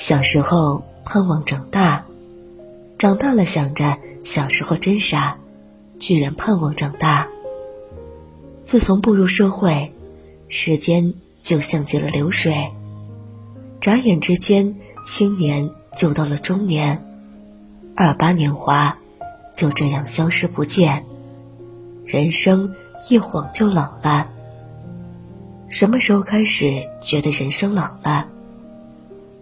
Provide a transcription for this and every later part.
小时候盼望长大，长大了想着小时候真傻，居然盼望长大。自从步入社会，时间就像极了流水，眨眼之间，青年就到了中年，二八年华就这样消失不见，人生一晃就老了。什么时候开始觉得人生老了？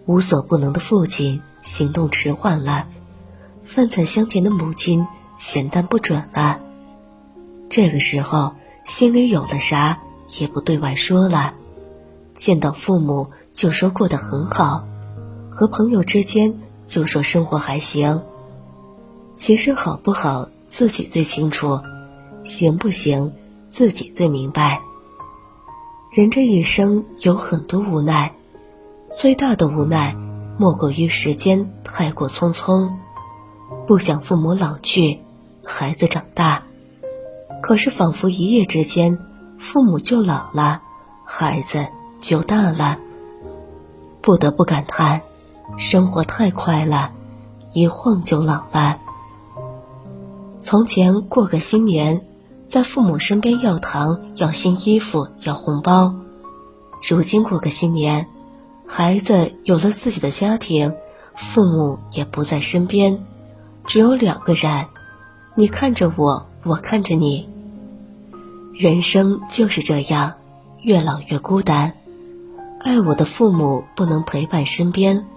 无所不能的父亲行动迟缓了，饭菜香甜的母亲咸淡不准了。这个时候心里有了啥也不对外说了，见到父母就说过得很好，和朋友之间就说生活还行。其实好不好自己最清楚，行不行自己最明白。人这一生有很多无奈。最大的无奈，莫过于时间太过匆匆，不想父母老去，孩子长大，可是仿佛一夜之间，父母就老了，孩子就大了。不得不感叹，生活太快了，一晃就老了。从前过个新年，在父母身边要糖、要新衣服、要红包，如今过个新年。孩子有了自己的家庭，父母也不在身边，只有两个人，你看着我，我看着你。人生就是这样，越老越孤单。爱我的父母不能陪伴身边，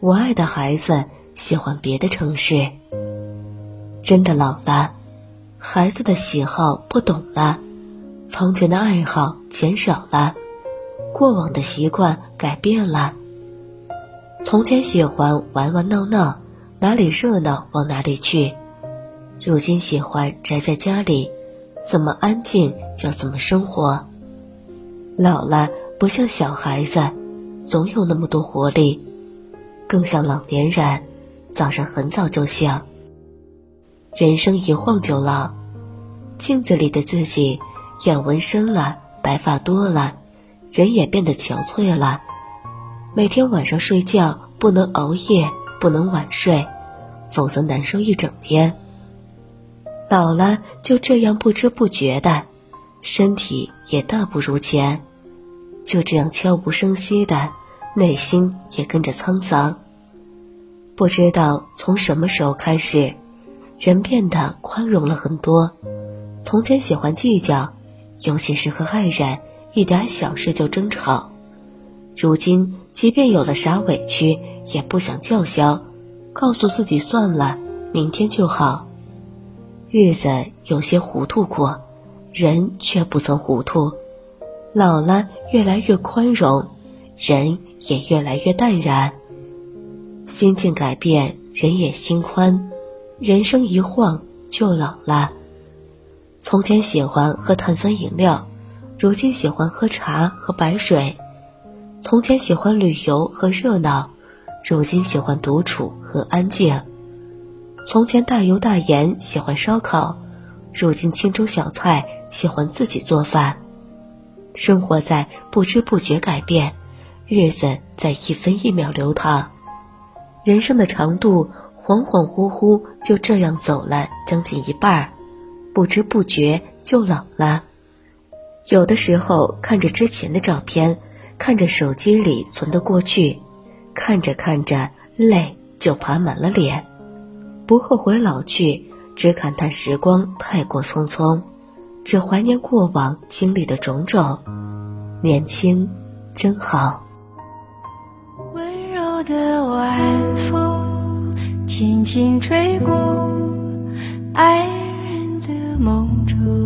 我爱的孩子喜欢别的城市。真的老了，孩子的喜好不懂了，从前的爱好减少了。过往的习惯改变了。从前喜欢玩玩闹闹，哪里热闹往哪里去；如今喜欢宅在家里，怎么安静就怎么生活。老了不像小孩子，总有那么多活力，更像老年人，早上很早就醒。人生一晃就老，镜子里的自己，眼纹深了，白发多了。人也变得憔悴了，每天晚上睡觉不能熬夜，不能晚睡，否则难受一整天。老了就这样不知不觉的，身体也大不如前，就这样悄无声息的，内心也跟着沧桑。不知道从什么时候开始，人变得宽容了很多，从前喜欢计较，尤其是和爱人。一点小事就争吵，如今即便有了啥委屈，也不想叫嚣，告诉自己算了，明天就好。日子有些糊涂过，人却不曾糊涂。老了，越来越宽容，人也越来越淡然。心境改变，人也心宽。人生一晃就老了。从前喜欢喝碳酸饮料。如今喜欢喝茶和白水，从前喜欢旅游和热闹，如今喜欢独处和安静。从前大油大盐喜欢烧烤，如今清粥小菜喜欢自己做饭。生活在不知不觉改变，日子在一分一秒流淌，人生的长度恍恍惚惚就这样走了将近一半儿，不知不觉就老了。有的时候看着之前的照片，看着手机里存的过去，看着看着泪就爬满了脸。不后悔老去，只感叹时光太过匆匆，只怀念过往经历的种种。年轻真好。温柔的晚风轻轻吹过爱人的梦中。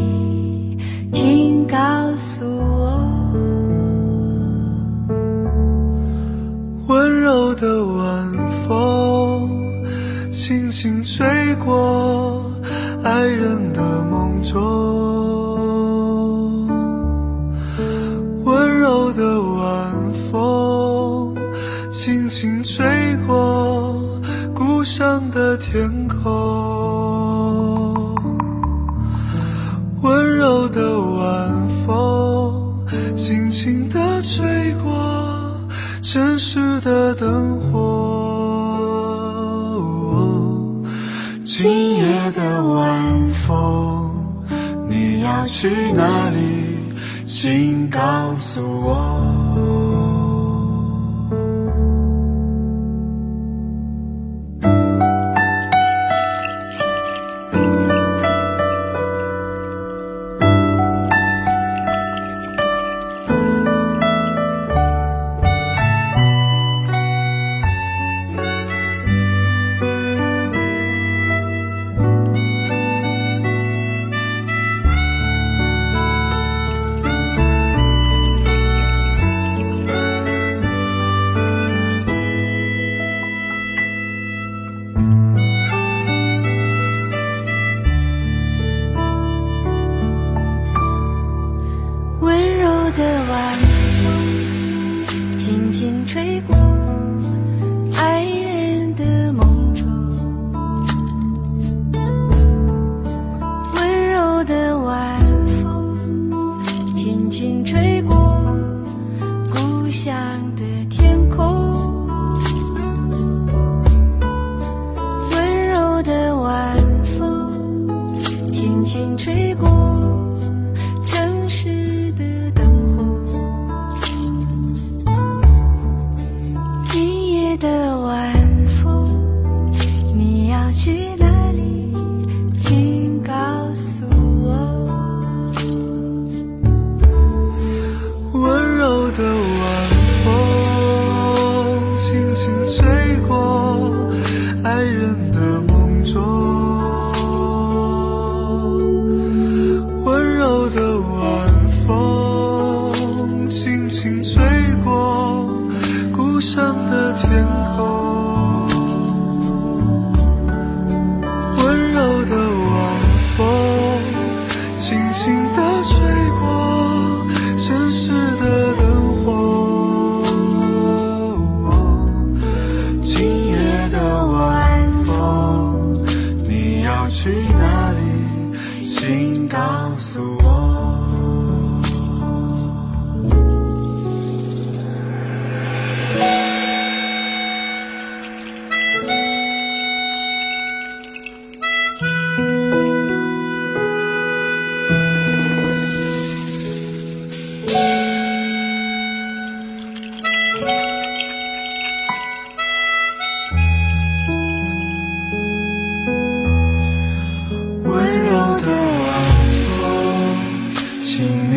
过爱人的梦中。温柔的晚风，轻轻吹过故乡的天空。温柔的晚风，轻轻地吹过。城市的灯火，去哪里？请告诉我。的晚风轻轻吹过爱人的梦中温柔的晚风轻轻吹要去哪里？请告诉我。